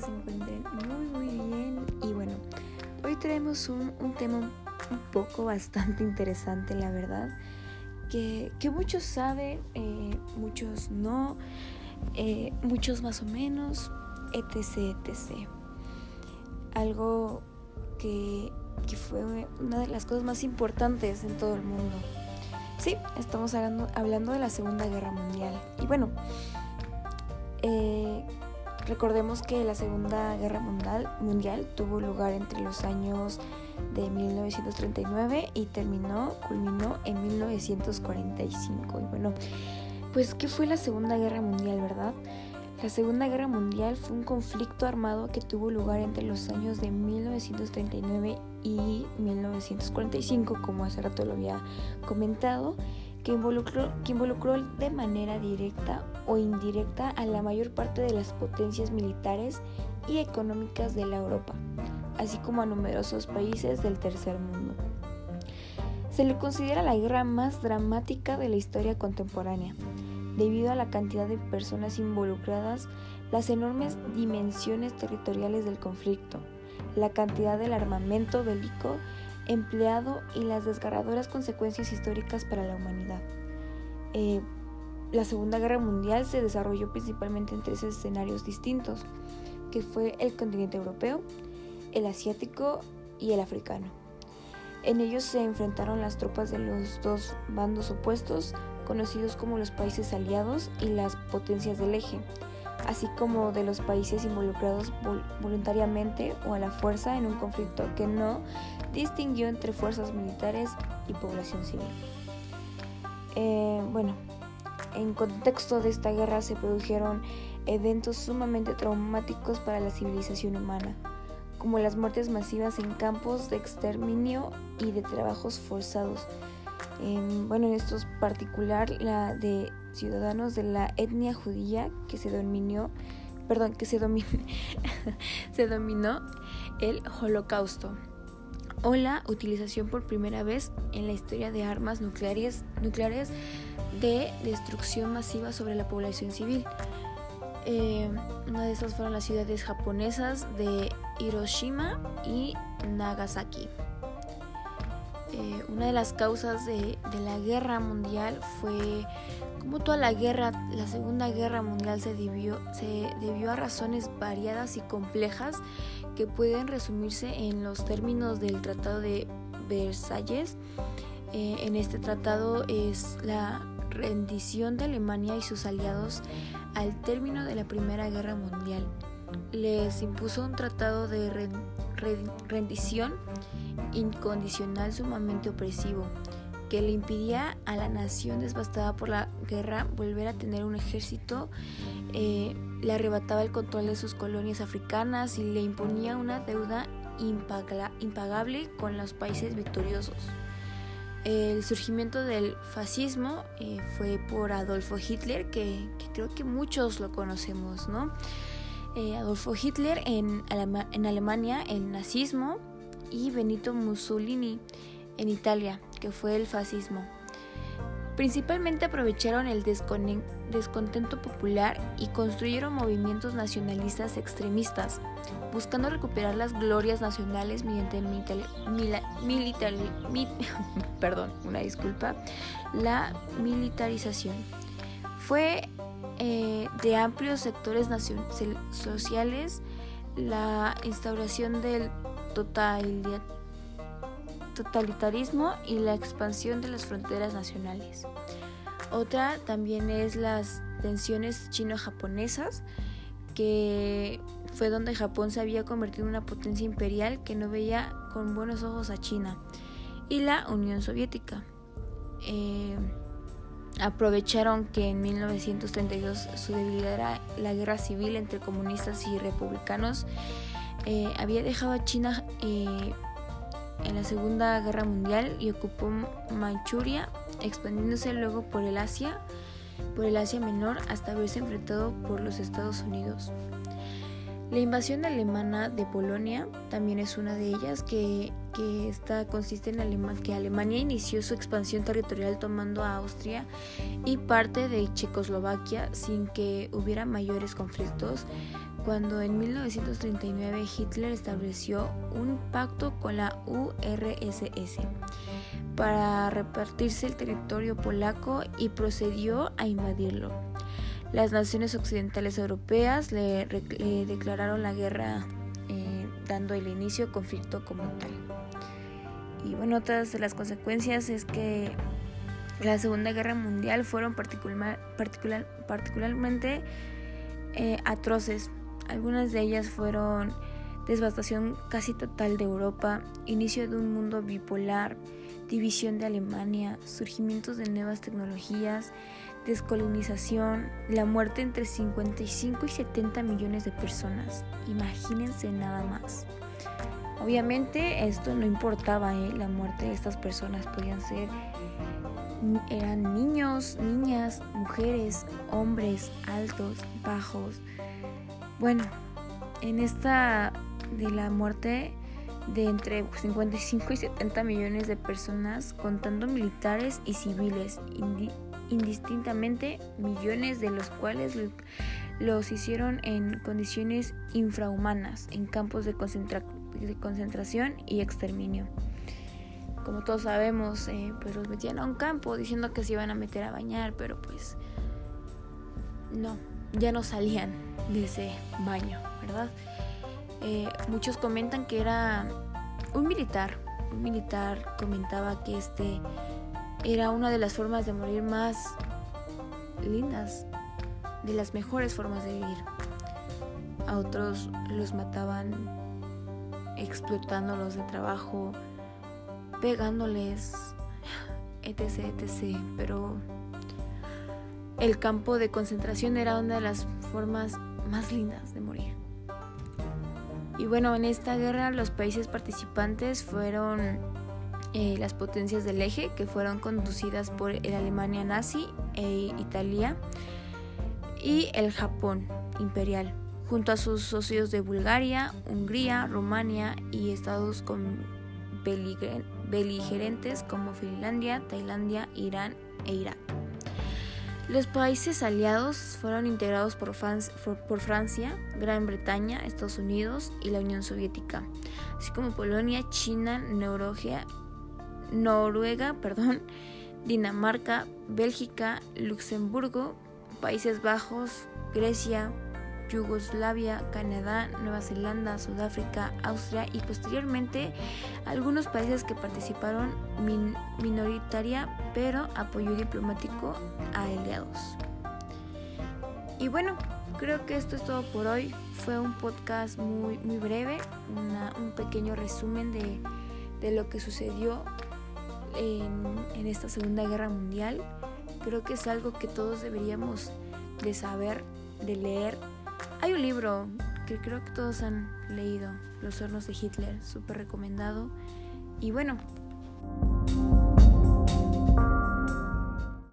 que se encuentren muy muy bien y bueno, hoy traemos un, tema un poco bastante interesante la verdad, que, muchos saben, eh, muchos no, eh, muchos más o menos, etc, etc. Algo que, que fue una de las cosas más importantes en todo el mundo. Sí, estamos hablando, hablando de la Segunda Guerra Mundial. Y bueno, eh, recordemos que la Segunda Guerra mundial, mundial tuvo lugar entre los años de 1939 y terminó, culminó en 1945. Y bueno, pues ¿qué fue la Segunda Guerra Mundial, verdad? La Segunda Guerra Mundial fue un conflicto armado que tuvo lugar entre los años de 1939 y 1945, como hace rato lo había comentado, que involucró, que involucró de manera directa o indirecta a la mayor parte de las potencias militares y económicas de la Europa, así como a numerosos países del tercer mundo. Se le considera la guerra más dramática de la historia contemporánea debido a la cantidad de personas involucradas, las enormes dimensiones territoriales del conflicto, la cantidad del armamento bélico empleado y las desgarradoras consecuencias históricas para la humanidad. Eh, la Segunda Guerra Mundial se desarrolló principalmente en tres escenarios distintos, que fue el continente europeo, el asiático y el africano. En ellos se enfrentaron las tropas de los dos bandos opuestos, conocidos como los países aliados y las potencias del eje, así como de los países involucrados voluntariamente o a la fuerza en un conflicto que no distinguió entre fuerzas militares y población civil. Eh, bueno, en contexto de esta guerra se produjeron eventos sumamente traumáticos para la civilización humana, como las muertes masivas en campos de exterminio y de trabajos forzados, bueno, en estos particular la de ciudadanos de la etnia judía que se dominó, perdón, que se, se dominó el holocausto o la utilización por primera vez en la historia de armas nucleares, de destrucción masiva sobre la población civil. Eh, una de esas fueron las ciudades japonesas de Hiroshima y Nagasaki. Eh, una de las causas de, la guerra mundial fue como toda la guerra, la Segunda Guerra Mundial se debió, se debió a razones variadas y complejas que pueden resumirse en los términos del Tratado de Versalles. Eh, en este tratado es la rendición de Alemania y sus aliados al término de la Primera Guerra Mundial. Les impuso un tratado de rendición incondicional sumamente opresivo, que le impidía a la nación devastada por la guerra volver a tener un ejército, eh, le arrebataba el control de sus colonias africanas y le imponía una deuda impagable con los países victoriosos. El surgimiento del fascismo eh, fue por Adolfo Hitler, que, creo que muchos lo conocemos, ¿no? Eh, Adolfo Hitler en, Alemania, el nazismo, y Benito Mussolini en Italia, que fue el fascismo. Principalmente aprovecharon el descontento popular y construyeron movimientos nacionalistas extremistas, buscando recuperar las glorias nacionales mediante la militarización. Fue eh, de amplios sectores sociales la instauración del totalitarismo y la expansión de las fronteras nacionales. Otra también es las tensiones chino-japonesas, que fue donde Japón se había convertido en una potencia imperial que no veía con buenos ojos a China, y la Unión Soviética. Eh, aprovecharon que en 1932 su debilidad la guerra civil entre comunistas y republicanos eh, había dejado a China eh, en la Segunda Guerra Mundial y ocupó Manchuria, expandiéndose luego por el Asia, por el Asia Menor hasta verse enfrentado por los Estados Unidos. La invasión alemana de Polonia también es una de ellas, que, que esta consiste en que Alemania inició su expansión territorial tomando a Austria y parte de Checoslovaquia sin que hubiera mayores conflictos cuando en 1939 Hitler estableció un pacto con la URSS para repartirse el territorio polaco y procedió a invadirlo. Las naciones occidentales europeas le, declararon la guerra eh, dando el inicio al conflicto como tal. Y bueno, otras de las consecuencias es que la Segunda Guerra Mundial fueron particular, particularmente eh, atroces. Algunas de ellas fueron devastación casi total de Europa, inicio de un mundo bipolar, división de Alemania, surgimientos de nuevas tecnologías, descolonización, la muerte entre 55 y 70 millones de personas. Imagínense nada más. Obviamente esto no importaba, ¿eh? la muerte de estas personas podían ser, eran niños, niñas, mujeres, hombres, altos, bajos. Bueno, en esta de la muerte de entre 55 y 70 millones de personas, contando militares y civiles, indistintamente millones de los cuales los hicieron en condiciones infrahumanas, en campos de concentración de concentración y exterminio. Como todos sabemos, eh, pues los metían a un campo diciendo que se iban a meter a bañar, pero pues no, ya no salían de ese baño, ¿verdad? Eh, muchos comentan que era un militar, un militar comentaba que este era una de las formas de morir más lindas, de las mejores formas de vivir. A otros los mataban explotándolos de trabajo, pegándoles, etc, etc. Pero el campo de concentración era una de las formas más lindas de morir. Y bueno, en esta guerra los países participantes fueron eh, las potencias del eje, que fueron conducidas por el Alemania nazi e Italia, y el Japón imperial junto a sus socios de Bulgaria, Hungría, Rumania y estados con beligerentes como Finlandia, Tailandia, Irán e Irak. Los países aliados fueron integrados por, Francia, Gran Bretaña, Estados Unidos y la Unión Soviética, así como Polonia, China, Noruega, Dinamarca, Bélgica, Luxemburgo, Países Bajos, Grecia, Yugoslavia, Canadá, Nueva Zelanda, Sudáfrica, Austria y posteriormente algunos países que participaron minoritaria pero apoyo diplomático a aliados. Y bueno, creo que esto es todo por hoy. Fue un podcast muy, muy breve, un pequeño resumen de, de lo que sucedió en, en esta Segunda Guerra Mundial. Creo que es algo que todos deberíamos de saber, de leer hay un libro que creo que todos han leído, Los hornos de Hitler, súper recomendado. Y bueno,